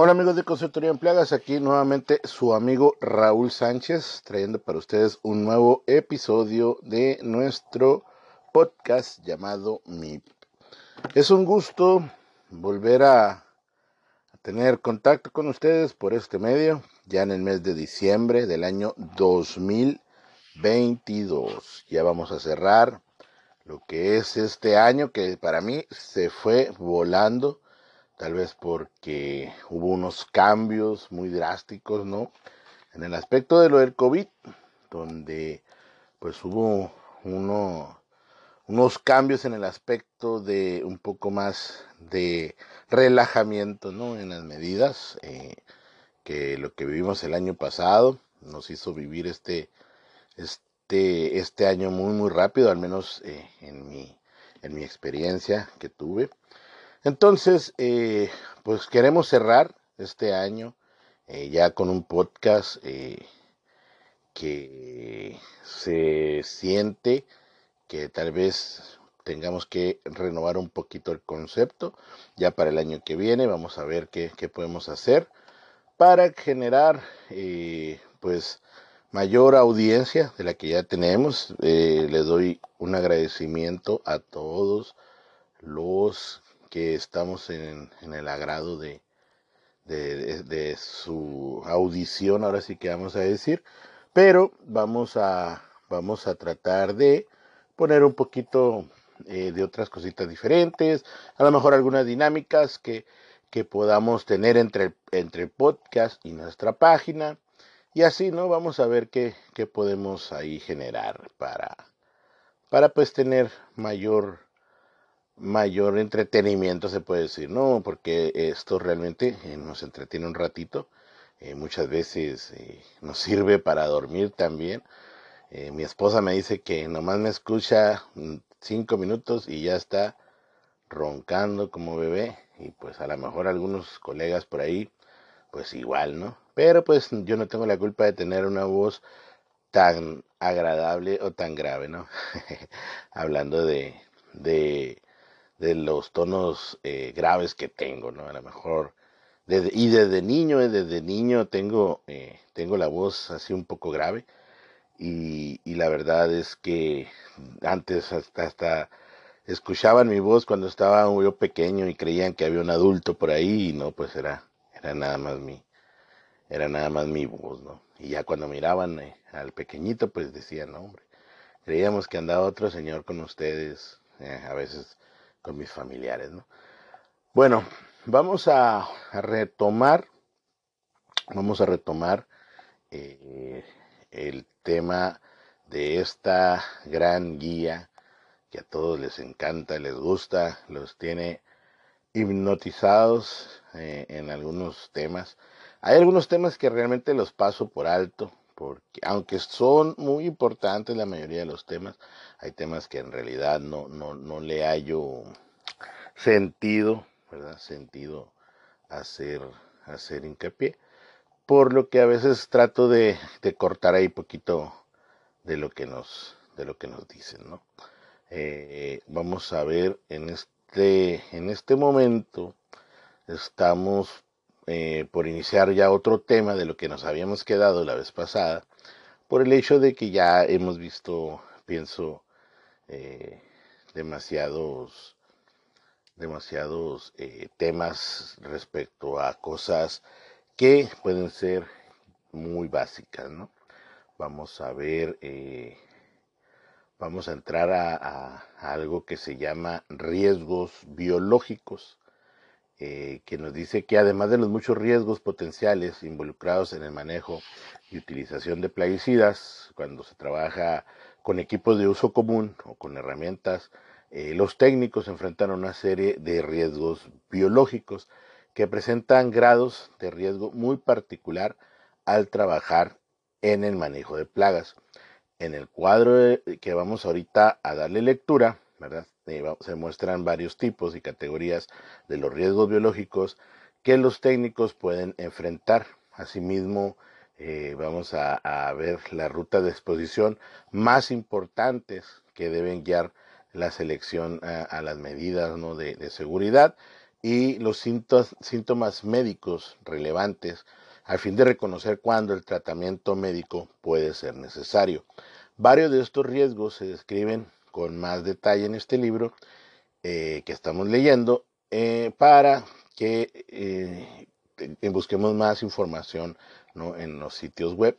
Hola amigos de Consultoría en Plagas, aquí nuevamente su amigo Raúl Sánchez trayendo para ustedes un nuevo episodio de nuestro podcast llamado MIP. Es un gusto volver a, a, tener contacto con ustedes por este medio, ya en el mes de diciembre del año 2022. Ya vamos a cerrar lo que es este año que para mí se fue volando tal vez porque hubo unos cambios muy drásticos, ¿no? En el aspecto de lo del COVID, donde pues hubo uno, unos cambios en el aspecto de un poco más de relajamiento, ¿no? En las medidas, eh, que lo que vivimos el año pasado nos hizo vivir este, este, este año muy, muy rápido, al menos eh, en, mi, en mi experiencia que tuve. Entonces, eh, pues queremos cerrar este año eh, ya con un podcast eh, que se siente que tal vez tengamos que renovar un poquito el concepto ya para el año que viene. Vamos a ver qué, podemos hacer para generar pues mayor audiencia de la que ya tenemos. les doy un agradecimiento a todos los que estamos en, en el agrado de, de, su audición, ahora sí que vamos a decir, pero vamos a, vamos a tratar de poner un poquito eh, de otras cositas diferentes, a lo mejor algunas dinámicas que, que podamos tener entre, entre el podcast y nuestra página, y así, ¿no? Vamos a ver qué, qué podemos ahí generar para, para pues tener mayor mayor entretenimiento, se puede decir, ¿no? Porque esto realmente eh, nos entretiene un ratito. Eh, muchas veces eh, nos sirve para dormir también. Mi esposa me dice que nomás me escucha mm, cinco minutos y ya está roncando como bebé. Y pues a lo mejor algunos colegas por ahí, pues igual, ¿no? Pero pues yo no tengo la culpa de tener una voz tan agradable o tan grave, ¿no? Hablando de de los tonos eh, graves que tengo, ¿no? A lo mejor, y desde niño, eh, desde niño tengo, eh, tengo la voz así un poco grave y, y, la verdad es que antes hasta, hasta escuchaban mi voz cuando estaba yo pequeño y creían que había un adulto por ahí y no, pues era, era nada más mi, era nada más mi voz, ¿no? Y ya cuando miraban al pequeñito, pues decían, no, hombre, creíamos que andaba otro señor con ustedes, a veces con mis familiares. ¿no? Bueno, vamos a, retomar, vamos a retomar eh, el tema de esta gran guía que a todos les encanta, les gusta, los tiene hipnotizados eh, en algunos temas. Hay algunos temas que realmente los paso por alto, porque aunque son muy importantes la mayoría de los temas, hay temas que en realidad no, no, no le hallo sentido, ¿verdad? Sentido hacer, hacer hincapié. Por lo que a veces trato de, de cortar ahí poquito de lo que nos, de lo que nos dicen, ¿no? Eh, vamos a ver en este, en este momento estamos eh, por iniciar ya otro tema de lo que nos habíamos quedado la vez pasada, por el hecho de que ya hemos visto, pienso, eh, demasiados, demasiados eh, temas respecto a cosas que pueden ser muy básicas, ¿no? Vamos a ver, eh, vamos a entrar a, algo que se llama riesgos biológicos. Eh, que nos dice que además de los muchos riesgos potenciales involucrados en el manejo y utilización de plaguicidas, cuando se trabaja con equipos de uso común o con herramientas, eh, los técnicos enfrentan una serie de riesgos biológicos que presentan grados de riesgo muy particular al trabajar en el manejo de plagas. En el cuadro que vamos ahorita a darle lectura, ¿verdad? Se muestran varios tipos y categorías de los riesgos biológicos que los técnicos pueden enfrentar. Asimismo, eh, vamos a, a, ver la ruta de exposición más importantes que deben guiar la selección a, a las medidas de, seguridad y los síntomas médicos relevantes al fin de reconocer cuándo el tratamiento médico puede ser necesario. Varios de estos riesgos se describen con más detalle en este libro eh, que estamos leyendo eh, para que eh, busquemos más información en los sitios web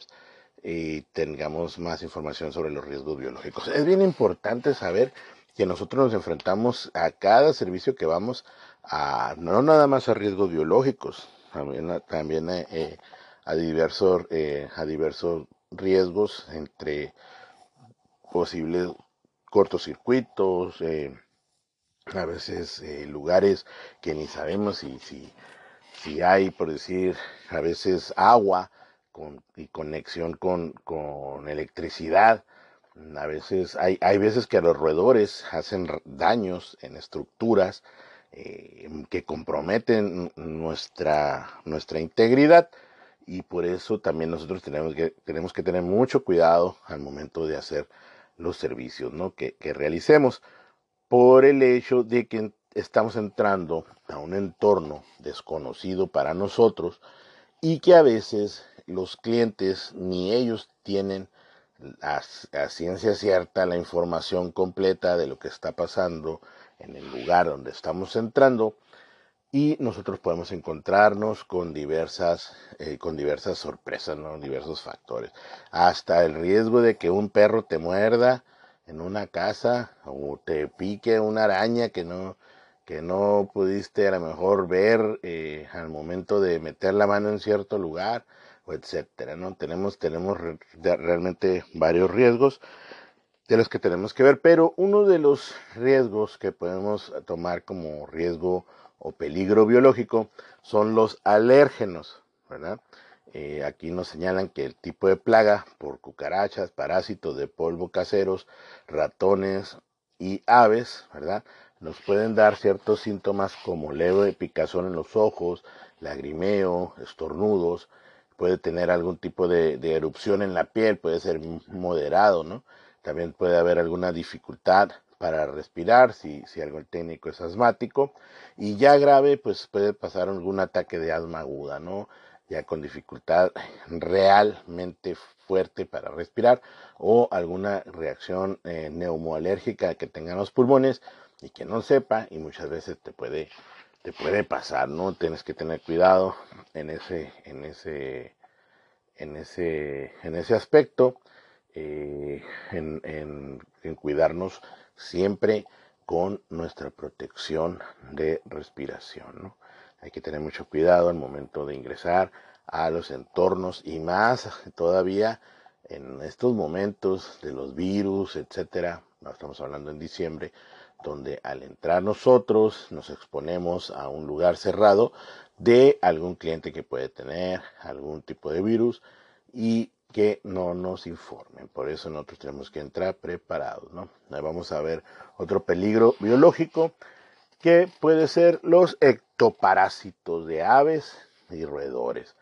y tengamos más información sobre los riesgos biológicos. Es bien importante saber que nosotros nos enfrentamos a cada servicio que vamos a, no nada más a riesgos biológicos, también, también a, diversos, a diversos riesgos entre posibles cortocircuitos, eh, a veces eh, lugares que ni sabemos si, si, si, hay, por decir, a veces agua con, y conexión con, con electricidad. A veces hay, hay veces que a los roedores hacen daños en estructuras eh, que comprometen nuestra, nuestra integridad y por eso también nosotros tenemos que, tenemos que tener mucho cuidado al momento de hacer los servicios ¿no? que, que realicemos por el hecho de que estamos entrando a un entorno desconocido para nosotros y que a veces los clientes ni ellos tienen a, ciencia cierta la información completa de lo que está pasando en el lugar donde estamos entrando y nosotros podemos encontrarnos con diversas, eh, con diversas sorpresas, ¿no? diversos factores. Hasta el riesgo de que un perro te muerda en una casa o te pique una araña que no, que no pudiste a lo mejor ver eh, al momento de meter la mano en cierto lugar, o etcétera, ¿no? Tenemos, tenemos realmente varios riesgos de los que tenemos que ver, pero uno de los riesgos que podemos tomar como riesgo o peligro biológico son los alérgenos, ¿verdad? Eh, aquí nos señalan que el tipo de plaga por cucarachas, parásitos de polvo caseros, ratones y aves, ¿verdad? Nos pueden dar ciertos síntomas como leve picazón en los ojos, lagrimeo, estornudos, puede tener algún tipo de, de erupción en la piel, puede ser moderado, ¿no? También puede haber alguna dificultad para respirar, si, si algo técnico es asmático, y ya grave, pues puede pasar algún ataque de asma aguda, ¿no? Ya con dificultad realmente fuerte para respirar o alguna reacción eh, neumoalérgica que tengan los pulmones y que no sepa y muchas veces te puede te puede pasar, ¿no? Tienes que tener cuidado en ese en ese en ese en ese aspecto eh, en, en, en cuidarnos siempre con nuestra protección de respiración. Hay que tener mucho cuidado al momento de ingresar a los entornos y más todavía en estos momentos de los virus, etcétera. Estamos hablando en diciembre, donde al entrar nosotros nos exponemos a un lugar cerrado de algún cliente que puede tener algún tipo de virus y que no nos informen. Por eso nosotros tenemos que entrar preparados, ¿no? vamos a ver otro peligro biológico que puede ser los ectoparásitos de aves y roedores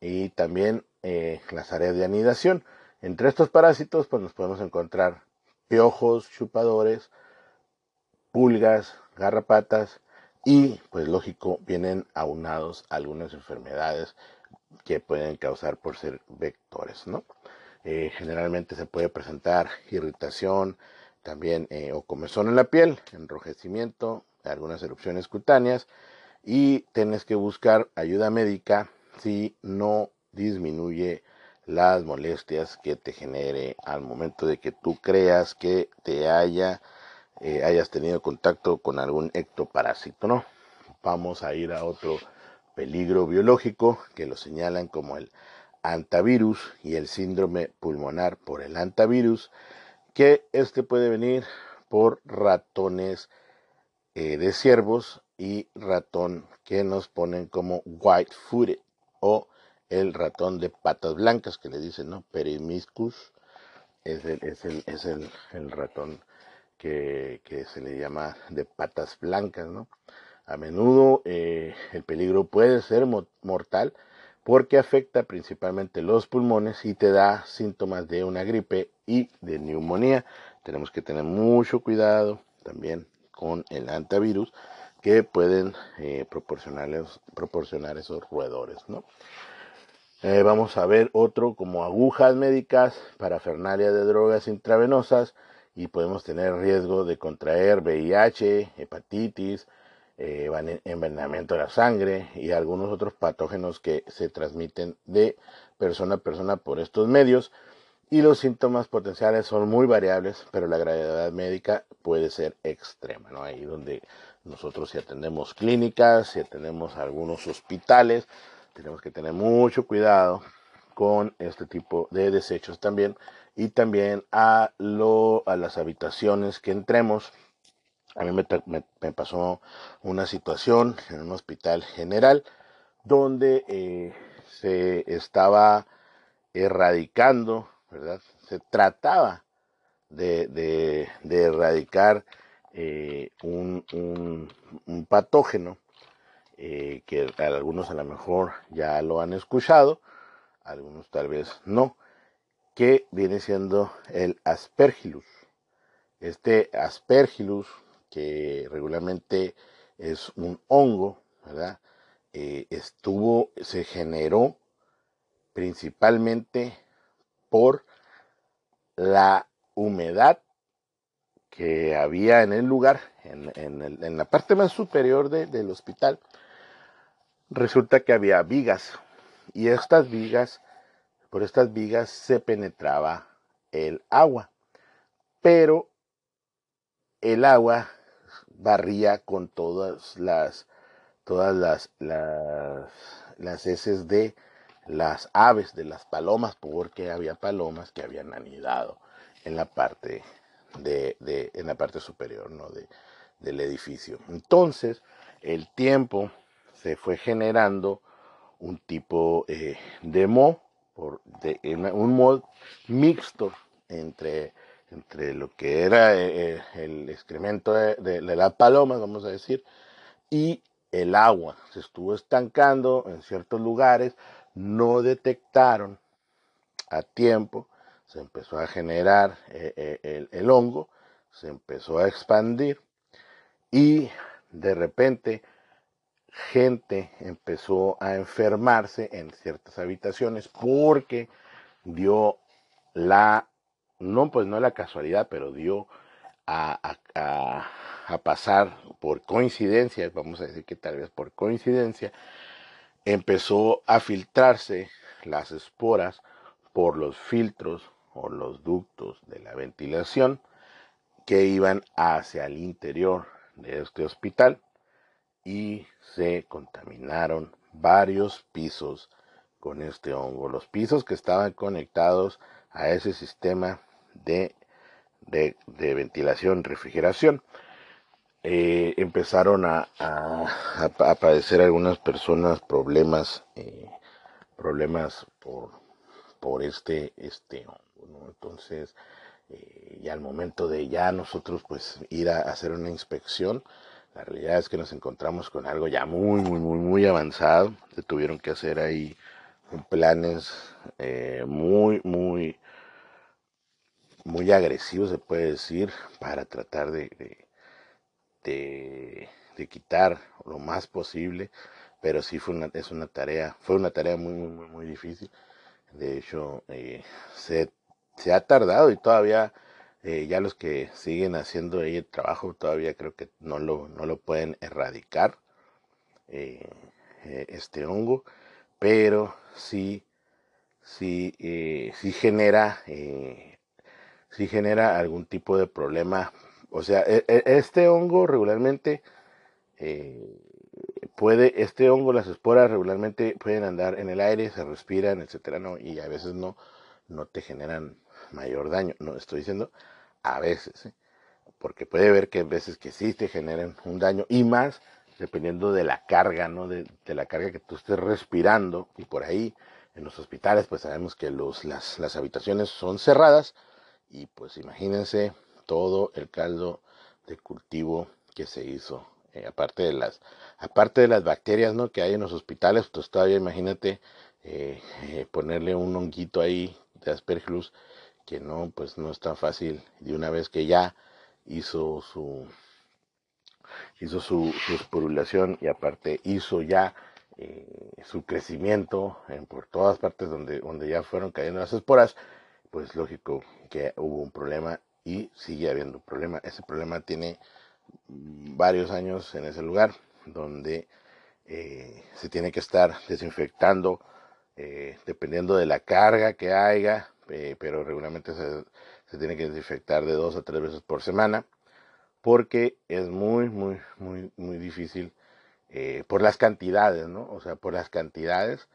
y también eh, las áreas de anidación. Entre estos parásitos pues nos podemos encontrar piojos, chupadores, pulgas, garrapatas y pues lógico vienen aunados algunas enfermedades que pueden causar por ser vectores, ¿no? Eh, generalmente se puede presentar irritación, también eh, o comezón en la piel, enrojecimiento, algunas erupciones cutáneas y tienes que buscar ayuda médica si no disminuye las molestias que te genere al momento de que tú creas que te haya eh, hayas tenido contacto con algún ectoparásito, ¿no? Vamos a ir a otro peligro biológico que lo señalan como el antivirus y el síndrome pulmonar por el antivirus, que este puede venir por ratones eh, de ciervos y ratón que nos ponen como white footed o el ratón de patas blancas que le dicen, ¿no? Perimiscus es el, es el, es el, el ratón que, que, se le llama de patas blancas, ¿no? A menudo eh, el peligro puede ser mortal porque afecta principalmente los pulmones y te da síntomas de una gripe y de neumonía. Tenemos que tener mucho cuidado también con el antivirus que pueden eh, proporcionar esos roedores, ¿no? Eh, vamos a ver otro como agujas médicas, parafernalia de drogas intravenosas y podemos tener riesgo de contraer VIH, hepatitis, eh, envenenamiento de la sangre y algunos otros patógenos que se transmiten de persona a persona por estos medios. Y los síntomas potenciales son muy variables, pero la gravedad médica puede ser extrema, ¿no? Ahí donde nosotros si atendemos clínicas, si atendemos algunos hospitales, tenemos que tener mucho cuidado con este tipo de desechos también y también a, lo, a las habitaciones que entremos. A mí me, pasó una situación en un hospital general donde eh, se estaba erradicando, ¿verdad? Se trataba de, erradicar eh, un, un, patógeno eh, que algunos a lo mejor ya lo han escuchado, algunos tal vez no, que viene siendo el aspergillus. Este aspergillus, que regularmente es un hongo, ¿verdad? Eh, estuvo, se generó principalmente por la humedad que había en el lugar, en, la parte más superior del hospital, resulta que había vigas y estas vigas, por estas vigas se penetraba el agua, pero el agua barría con todas las todas las, las, las heces de las aves, de las palomas, porque había palomas que habían anidado en la parte de, de en la parte superior ¿no? de, del edificio. Entonces, el tiempo se fue generando un tipo eh, de mo, por, de, un mod mixto entre, entre lo que era eh, eh, el excremento de, la paloma, vamos a decir, y el agua. Se estuvo estancando en ciertos lugares, no detectaron a tiempo, se empezó a generar el, el hongo, se empezó a expandir y de repente gente empezó a enfermarse en ciertas habitaciones porque dio la, no pues no la casualidad, pero dio a, a, pasar por coincidencia, vamos a decir que tal vez por coincidencia, empezó a filtrarse las esporas por los filtros o los ductos de la ventilación que iban hacia el interior de este hospital y se contaminaron varios pisos con este hongo. Los pisos que estaban conectados a ese sistema de, de, ventilación, refrigeración, eh, empezaron a, a, padecer algunas personas problemas, eh, problemas por, por este, este. Entonces, eh, y al momento de ya nosotros pues ir a hacer una inspección, la realidad es que nos encontramos con algo ya muy, muy, muy, muy avanzado. Se tuvieron que hacer ahí planes eh, muy, muy, muy agresivos, se puede decir, para tratar de, de, quitar lo más posible. Pero sí fue una, es una tarea, fue una tarea muy, muy, muy difícil. De hecho, eh, se, se ha tardado y todavía eh, ya los que siguen haciendo ahí el trabajo todavía creo que no lo, no lo pueden erradicar eh, este hongo, pero sí, sí, sí genera, sí genera algún tipo de problema. O sea, e, e, este hongo regularmente puede, este hongo, las esporas regularmente pueden andar en el aire, se respiran, etcétera, ¿no? Y a veces no, no te generan mayor daño. No estoy diciendo a veces, ¿eh? porque puede ver que a veces que sí te generan un daño y más dependiendo de la carga, ¿no? De, la carga que tú estés respirando y por ahí en los hospitales pues sabemos que los, las, las habitaciones son cerradas y pues imagínense todo el caldo de cultivo que se hizo eh, aparte de las aparte de las bacterias ¿no? que hay en los hospitales pues todavía imagínate eh, ponerle un honguito ahí de aspergillus que no, pues no es tan fácil. De una vez que ya hizo su, hizo su, su y aparte hizo ya eh, su crecimiento en, por todas partes donde, donde ya fueron cayendo las esporas, pues lógico que hubo un problema y sigue habiendo un problema. Ese problema tiene varios años en ese lugar donde eh, se tiene que estar desinfectando eh, dependiendo de la carga que haya, pero regularmente se, tiene que desinfectar de dos a tres veces por semana porque es muy, muy, muy, muy difícil eh, por las cantidades, ¿no? O sea, por las cantidades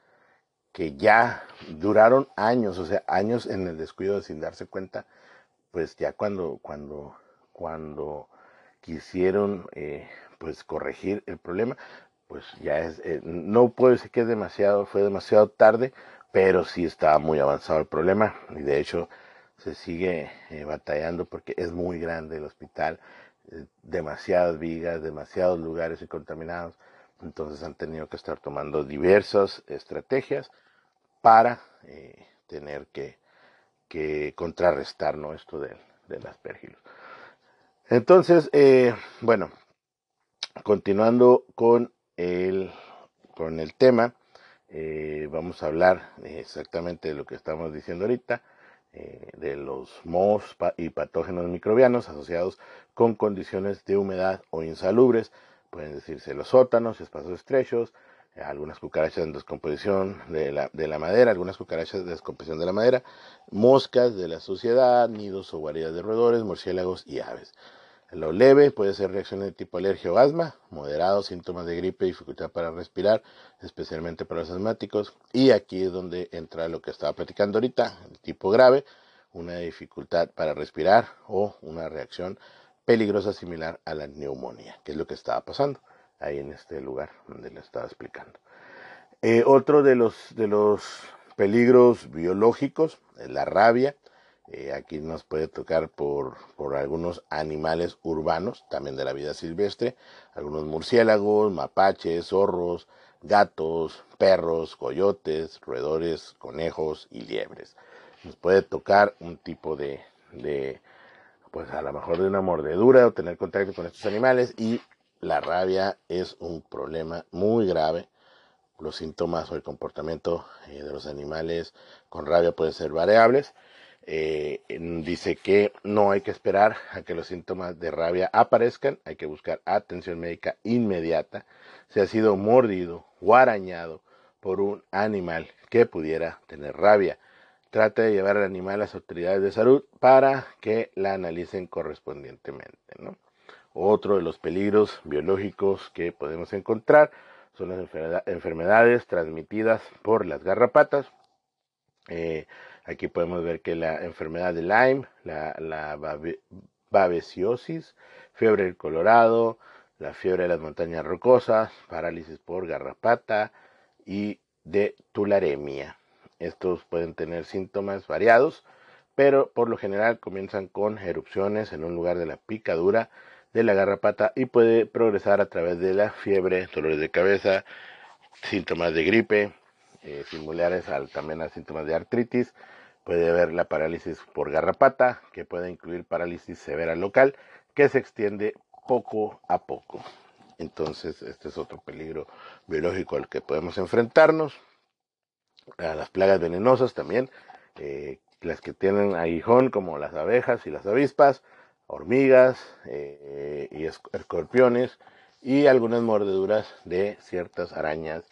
que ya duraron años, o sea, años en el descuido sin darse cuenta, pues ya cuando, cuando, cuando quisieron, eh, pues corregir el problema, pues ya es, eh, no puedo decir que es demasiado, fue demasiado tarde, pero sí estaba muy avanzado el problema y de hecho se sigue batallando porque es muy grande el hospital, eh, demasiadas vigas, demasiados lugares y contaminados. Entonces han tenido que estar tomando diversas estrategias para eh, tener que, que, contrarrestar ¿no? esto del, del. Entonces, eh, bueno, continuando con el, con el tema, vamos a hablar exactamente de lo que estamos diciendo ahorita. Eh, de los mohos y patógenos microbianos asociados con condiciones de humedad o insalubres, pueden decirse los sótanos, espacios estrechos, algunas cucarachas en descomposición de la, de la, madera, algunas cucarachas de descomposición de la madera, moscas de la suciedad, nidos o guaridas de roedores, murciélagos y aves. Lo leve puede ser reacciones de tipo alergia o asma, moderado síntomas de gripe, dificultad para respirar, especialmente para los asmáticos. Y aquí es donde entra lo que estaba platicando ahorita, el tipo grave, una dificultad para respirar o una reacción peligrosa similar a la neumonía, que es lo que estaba pasando ahí en este lugar donde le estaba explicando. Eh, otro de los, de los peligros biológicos es la rabia eh, aquí nos puede tocar por, por, algunos animales urbanos, también de la vida silvestre, algunos murciélagos, mapaches, zorros, gatos, perros, coyotes, roedores, conejos y liebres. Nos puede tocar un tipo de, de, pues a lo mejor de una mordedura o tener contacto con estos animales y la rabia es un problema muy grave. Los síntomas o el comportamiento eh, de los animales con rabia pueden ser variables eh, dice que no hay que esperar a que los síntomas de rabia aparezcan, hay que buscar atención médica inmediata si ha sido mordido o arañado por un animal que pudiera tener rabia. Trate de llevar al animal a las autoridades de salud para que la analicen correspondientemente. Otro de los peligros biológicos que podemos encontrar son las enfermedades transmitidas por las garrapatas. Eh, Aquí podemos ver que la enfermedad de Lyme, la, la babesiosis, fiebre del Colorado, la fiebre de las montañas rocosas, parálisis por garrapata y de tularemia. Estos pueden tener síntomas variados, pero por lo general comienzan con erupciones en un lugar de la picadura de la garrapata y puede progresar a través de la fiebre, dolores de cabeza, síntomas de gripe, eh, similares al, también a síntomas de artritis, Puede haber la parálisis por garrapata, que puede incluir parálisis severa local, que se extiende poco a poco. Entonces, este es otro peligro biológico al que podemos enfrentarnos. A las plagas venenosas también, eh, las que tienen aguijón, como las abejas y las avispas, hormigas eh, y escorpiones, y algunas mordeduras de ciertas arañas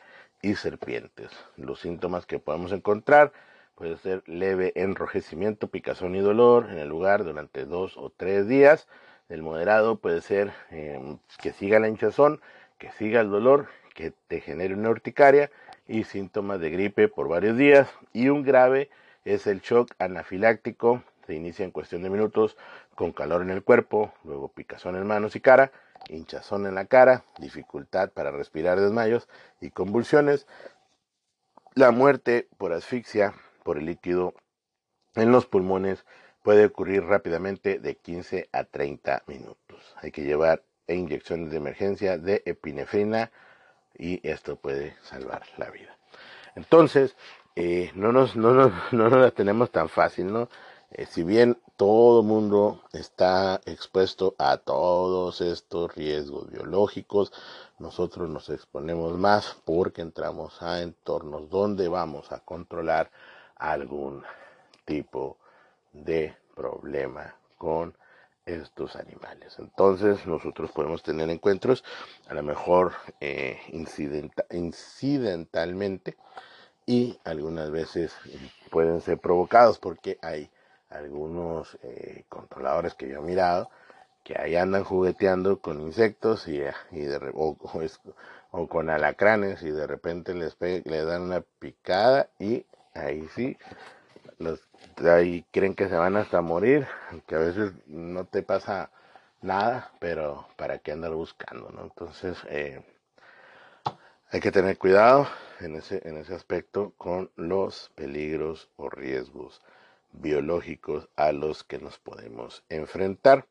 y serpientes. Los síntomas que podemos encontrar Puede ser leve enrojecimiento, picazón y dolor en el lugar durante dos o tres días. El moderado puede ser em, que siga la hinchazón, que siga el dolor, que te genere una urticaria y síntomas de gripe por varios días. Y un grave es el shock anafiláctico. Se inicia en cuestión de minutos con calor en el cuerpo, luego picazón en manos y cara, hinchazón en la cara, dificultad para respirar, desmayos y convulsiones. La muerte por asfixia por el líquido en los pulmones puede ocurrir rápidamente de 15 a 30 minutos. Hay que llevar inyecciones de emergencia de epinefrina y esto puede salvar la vida. Entonces, eh, no, nos, no, nos, no nos la tenemos tan fácil, ¿no? Eh, si bien todo mundo está expuesto a todos estos riesgos biológicos, nosotros nos exponemos más porque entramos a entornos donde vamos a controlar algún tipo de problema con estos animales. Entonces nosotros podemos tener encuentros a lo mejor eh, incidentalmente y algunas veces pueden ser provocados porque hay algunos eh, controladores que yo he mirado que ahí andan jugueteando con insectos y, y de, o, con alacranes y de repente les, le dan una picada y ahí sí, los, ahí creen que se van hasta morir, que a veces no te pasa nada, pero para qué andar buscando, ¿no? Entonces, eh, hay que tener cuidado en ese, en ese aspecto con los peligros o riesgos biológicos a los que nos podemos enfrentar.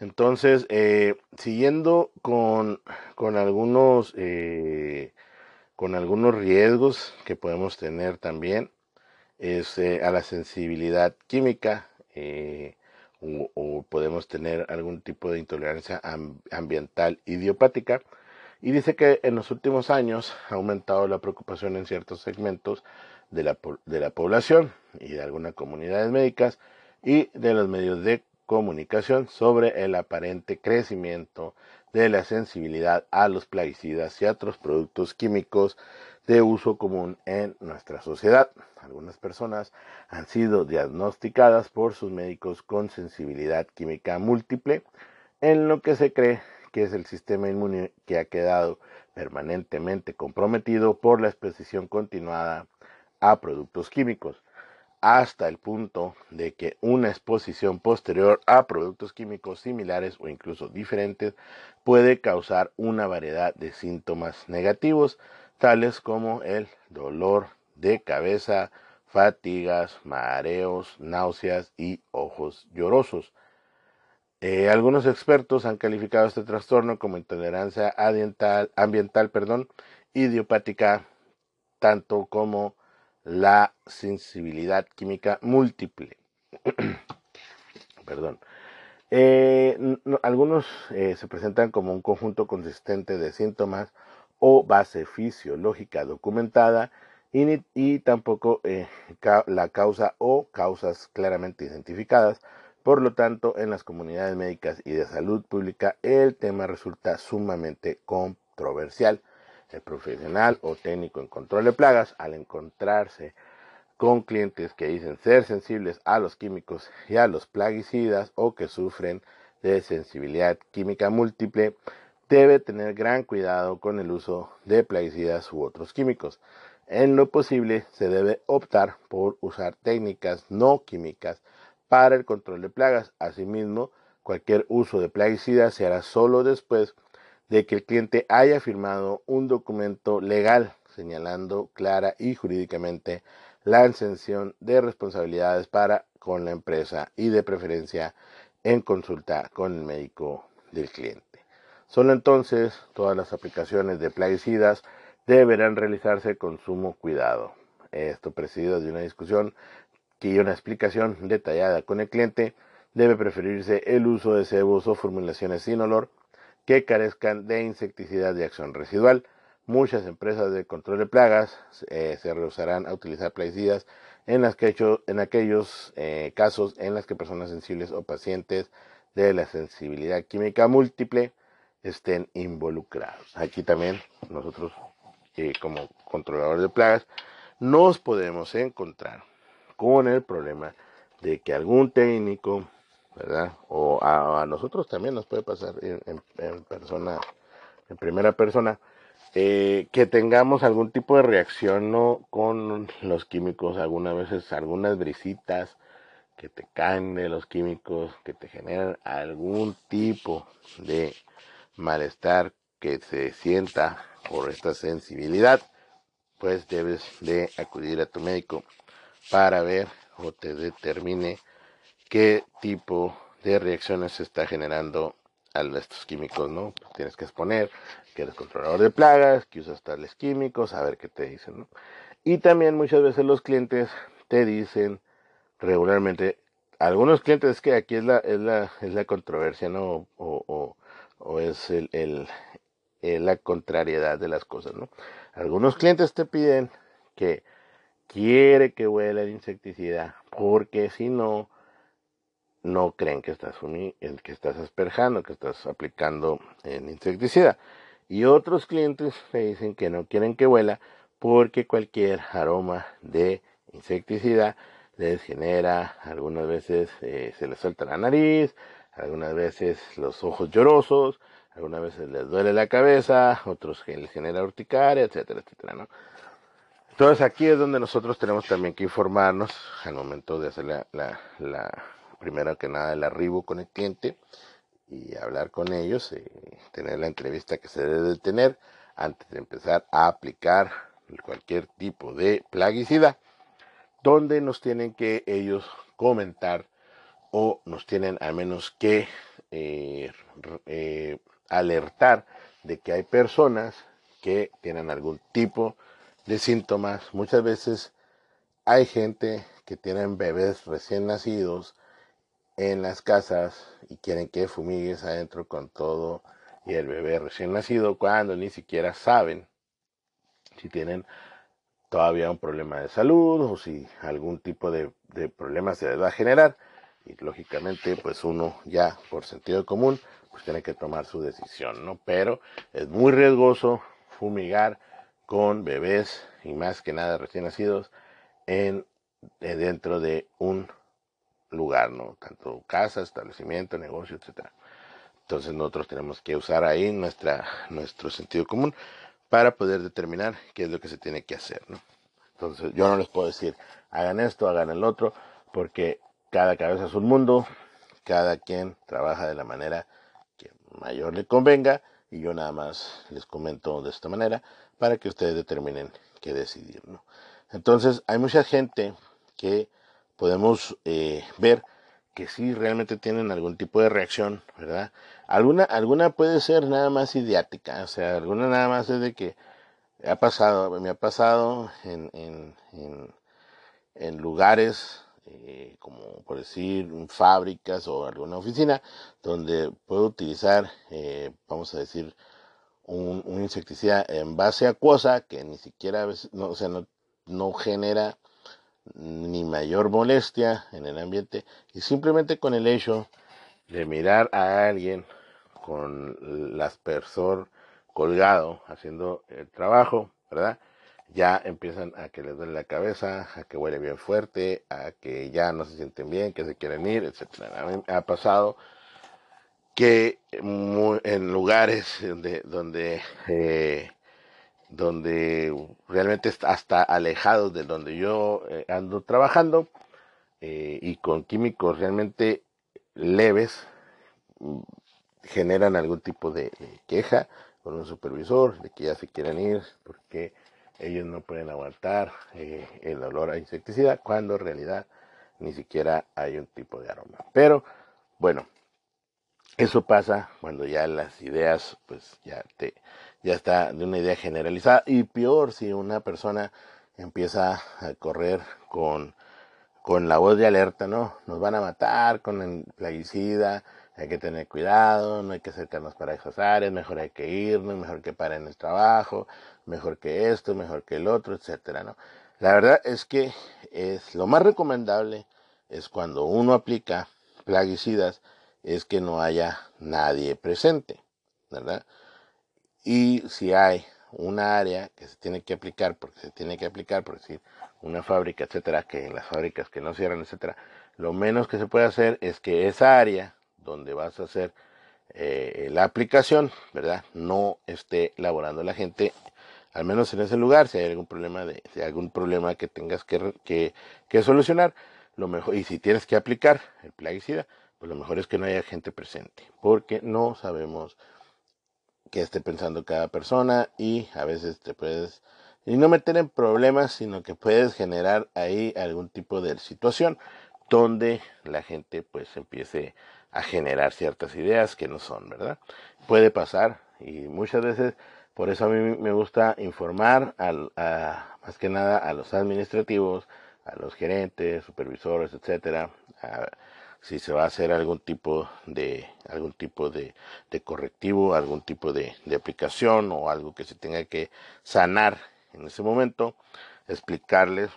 Entonces, eh, siguiendo con, con algunos eh, con algunos riesgos que podemos tener también es eh, a la sensibilidad química o, podemos tener algún tipo de intolerancia ambiental idiopática y dice que en los últimos años ha aumentado la preocupación en ciertos segmentos de la, de la población y de algunas comunidades médicas y de los medios de comunicación sobre el aparente crecimiento de la sensibilidad a los plaguicidas y a otros productos químicos de uso común en nuestra sociedad. Algunas personas han sido diagnosticadas por sus médicos con sensibilidad química múltiple, en lo que se cree que es el sistema inmune que ha quedado permanentemente comprometido por la exposición continuada a productos químicos, hasta el punto de que una exposición posterior a productos químicos similares o incluso diferentes puede causar una variedad de síntomas negativos, tales como el dolor de cabeza, fatigas, mareos, náuseas y ojos llorosos. Eh, algunos expertos han calificado este trastorno como intolerancia ambiental, perdón, idiopática, tanto como la sensibilidad química múltiple. Perdón. Eh, algunos eh, se presentan como un conjunto consistente de síntomas o base fisiológica documentada y, tampoco eh, la causa o causas claramente identificadas. Por lo tanto, en las comunidades médicas y de salud pública el tema resulta sumamente controversial. El profesional o técnico en control de plagas, al encontrarse con clientes que dicen ser sensibles a los químicos y a los plaguicidas o que sufren de sensibilidad química múltiple, debe tener gran cuidado con el uso de plaguicidas u otros químicos. En lo posible, se debe optar por usar técnicas no químicas para el control de plagas. Asimismo, cualquier uso de plaguicidas se hará solo después de que el cliente haya firmado un documento legal señalando clara y jurídicamente la exención de responsabilidades para con la empresa y de preferencia en consulta con el médico del cliente. Solo entonces todas las aplicaciones de plaguicidas deberán realizarse con sumo cuidado. Esto presidido de una discusión y una explicación detallada con el cliente, debe preferirse el uso de cebos o formulaciones sin olor que carezcan de insecticidad de acción residual. Muchas empresas de control de plagas eh, se rehusarán a utilizar plaguicidas en, las que en aquellos eh, casos en los que personas sensibles o pacientes de la sensibilidad química múltiple estén involucrados. Aquí también nosotros, eh, como controladores de plagas, nos podemos encontrar con el problema de que algún técnico O a, nosotros también nos puede pasar en, persona, en primera persona, eh, que tengamos algún tipo de reacción ¿no? con los químicos, algunas veces algunas brisitas que te caen de los químicos, que te generan algún tipo de malestar que se sienta por esta sensibilidad, pues debes de acudir a tu médico para ver o te determine qué tipo de reacciones se está generando a estos químicos, ¿no? Tienes que exponer que eres controlador de plagas, que usas tales químicos, a ver qué te dicen, ¿no? Y también muchas veces los clientes te dicen regularmente algunos clientes, es que aquí es la, es la, es la controversia, ¿no? O, o, es el, el, la contrariedad de las cosas, ¿no? Algunos clientes te piden que quiere que huela el insecticida, porque si no, no creen que estás, que estás asperjando, que estás aplicando el insecticida. Y otros clientes te dicen que no quieren que huela porque cualquier aroma de insecticida les genera, algunas veces eh, se les suelta la nariz, algunas veces los ojos llorosos, algunas veces les duele la cabeza, otros que les genera urticaria, etcétera, etcétera, ¿no? Entonces aquí es donde nosotros tenemos también que informarnos al momento de hacer la, primero que nada el arribo con el cliente y hablar con ellos, y tener la entrevista que se debe de tener antes de empezar a aplicar cualquier tipo de plaguicida, donde nos tienen que ellos comentar o nos tienen al menos que eh, eh, alertar de que hay personas que tienen algún tipo de síntomas. Muchas veces hay gente que tienen bebés recién nacidos en las casas y quieren que fumigues adentro con todo y el bebé recién nacido cuando ni siquiera saben si tienen todavía un problema de salud o si algún tipo de, problema se les va a generar y lógicamente pues uno ya por sentido común pues tiene que tomar su decisión, ¿no? Pero es muy riesgoso fumigar con bebés y más que nada recién nacidos en eh, dentro de un lugar, ¿no? Tanto casa, establecimiento, negocio, etcétera. Entonces nosotros tenemos que usar ahí nuestra, nuestro sentido común para poder determinar qué es lo que se tiene que hacer, ¿no? Entonces yo no les puedo decir, hagan esto, hagan el otro, porque cada cabeza es un mundo, cada quien trabaja de la manera que mayor le convenga y yo nada más les comento de esta manera para que ustedes determinen qué decidir, ¿no? Entonces hay mucha gente que podemos eh, ver que sí realmente tienen algún tipo de reacción, ¿verdad? Alguna, alguna puede ser nada más idiática, o sea, alguna nada más es de que ha pasado, me ha pasado en, en, en, lugares eh, como por decir fábricas o alguna oficina donde puedo utilizar, eh, vamos a decir, un, insecticida en base acuosa que ni siquiera, no, o sea, no, no genera ni mayor molestia en el ambiente y simplemente con el hecho de mirar a alguien con el aspersor colgado haciendo el trabajo, ¿verdad? Ya empiezan a que les duele la cabeza, a que huele bien fuerte, a que ya no se sienten bien, que se quieren ir, etcétera. A mí ha pasado que en lugares donde, eh, donde realmente está hasta alejados de donde yo eh, ando trabajando eh, y con químicos realmente leves mm, generan algún tipo de, queja con un supervisor de que ya se quieren ir porque ellos no pueden aguantar eh, el olor a insecticida cuando en realidad ni siquiera hay un tipo de aroma. Pero bueno, eso pasa cuando ya las ideas pues ya te ya está de una idea generalizada y peor si una persona empieza a correr con, con la voz de alerta, ¿no? Nos van a matar con el plaguicida, hay que tener cuidado, no hay que acercarnos para esas áreas, mejor hay que irnos, mejor que paren el trabajo, mejor que esto, mejor que el otro, etcétera, ¿no? La verdad es que es lo más recomendable es cuando uno aplica plaguicidas es que no haya nadie presente, ¿verdad? Y si hay una área que se tiene que aplicar, porque se tiene que aplicar, por decir, una fábrica, etcétera, que en las fábricas que no cierran, etcétera, lo menos que se puede hacer es que esa área donde vas a hacer eh, la aplicación, ¿verdad? No esté laborando la gente, al menos en ese lugar, si hay algún problema de, si hay algún problema que tengas que, que, que solucionar, lo mejor, y si tienes que aplicar el plaguicida, pues lo mejor es que no haya gente presente, porque no sabemos que esté pensando cada persona y a veces te puedes y no meter en problemas, sino que puedes generar ahí algún tipo de situación donde la gente pues empiece a generar ciertas ideas que no son, ¿verdad? Puede pasar y muchas veces por eso a mí me gusta informar al, a, más que nada a los administrativos, a los gerentes, supervisores, etcétera, a, si se va a hacer algún tipo de algún tipo de, correctivo, algún tipo de, de, aplicación o algo que se tenga que sanar en ese momento, explicarles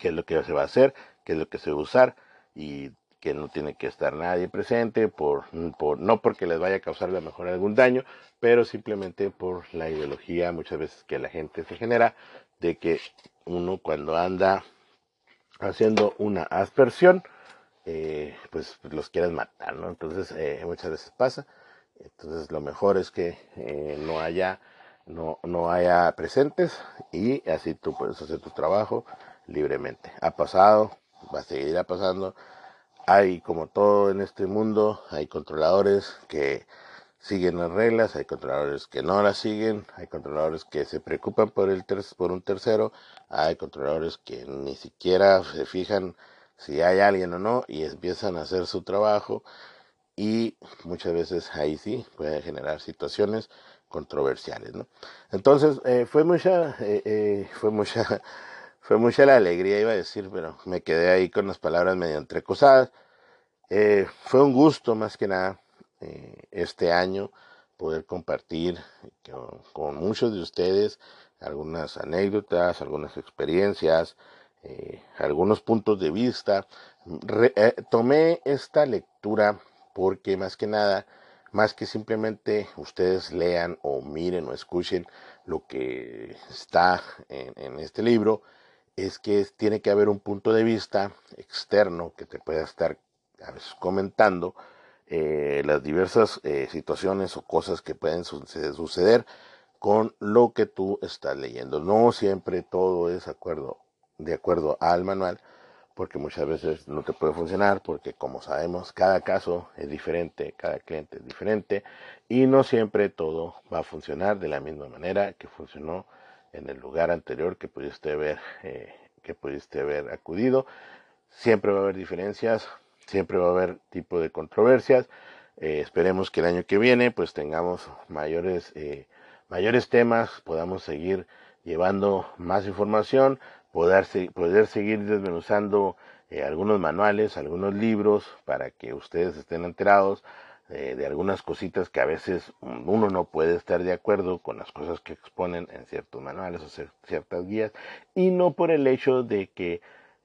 qué es lo que se va a hacer, qué es lo que se va a usar y que no tiene que estar nadie presente, por, por, no porque les vaya a causar a lo mejor algún daño, pero simplemente por la ideología muchas veces que la gente se genera de que uno cuando anda haciendo una aspersión, eh, pues los quieres matar, ¿no? Entonces eh, muchas veces pasa. Entonces lo mejor es que eh, no haya no, no haya presentes y así tú puedes hacer tu trabajo libremente. Ha pasado, va a seguir pasando. Hay como todo en este mundo, hay controladores que siguen las reglas, hay controladores que no las siguen, hay controladores que se preocupan por, el por un tercero, hay controladores que ni siquiera se fijan si hay alguien o no y empiezan a hacer su trabajo y muchas veces ahí sí puede generar situaciones controversiales, ¿no? Entonces eh, fue mucha, eh, eh, fue mucha, fue mucha la alegría iba a decir, pero me quedé ahí con las palabras medio entrecosadas. fue un gusto más que nada eh, este año poder compartir con, muchos de ustedes algunas anécdotas, algunas experiencias, eh, algunos puntos de vista. Eh, tomé esta lectura porque más que nada, más que simplemente ustedes lean o miren o escuchen lo que está en, este libro, es que tiene que haber un punto de vista externo que te pueda estar comentando eh, las diversas situaciones o cosas que pueden suceder con lo que tú estás leyendo. No siempre todo es acuerdo, de acuerdo al manual, porque muchas veces no te puede funcionar, porque como sabemos, cada caso es diferente, cada cliente es diferente, y no siempre todo va a funcionar de la misma manera que funcionó en el lugar anterior que pudiste ver, eh, que pudiste haber acudido. Siempre va a haber diferencias, siempre va a haber tipo de controversias. Eh, esperemos que el año que viene pues tengamos mayores, eh, mayores temas, podamos seguir llevando más información, poder, poder seguir desmenuzando eh, algunos manuales, algunos libros para que ustedes estén enterados de algunas cositas que a veces uno no puede estar de acuerdo con las cosas que exponen en ciertos manuales o ciertas guías y no por el hecho de que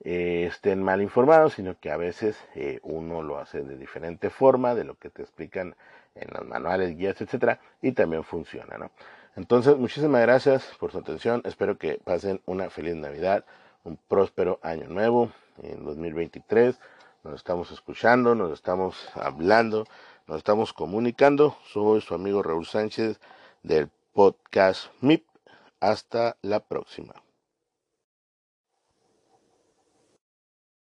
eh, estén mal informados, sino que a veces eh, uno lo hace de diferente forma de lo que te explican en los manuales, guías, etcétera, y también funciona, ¿no? Entonces, muchísimas gracias por su atención. Espero que pasen una feliz Navidad, un próspero año nuevo en 2023. Nos estamos escuchando, nos estamos hablando, nos estamos comunicando. Soy su amigo Raúl Sánchez del podcast MIP. Hasta la próxima.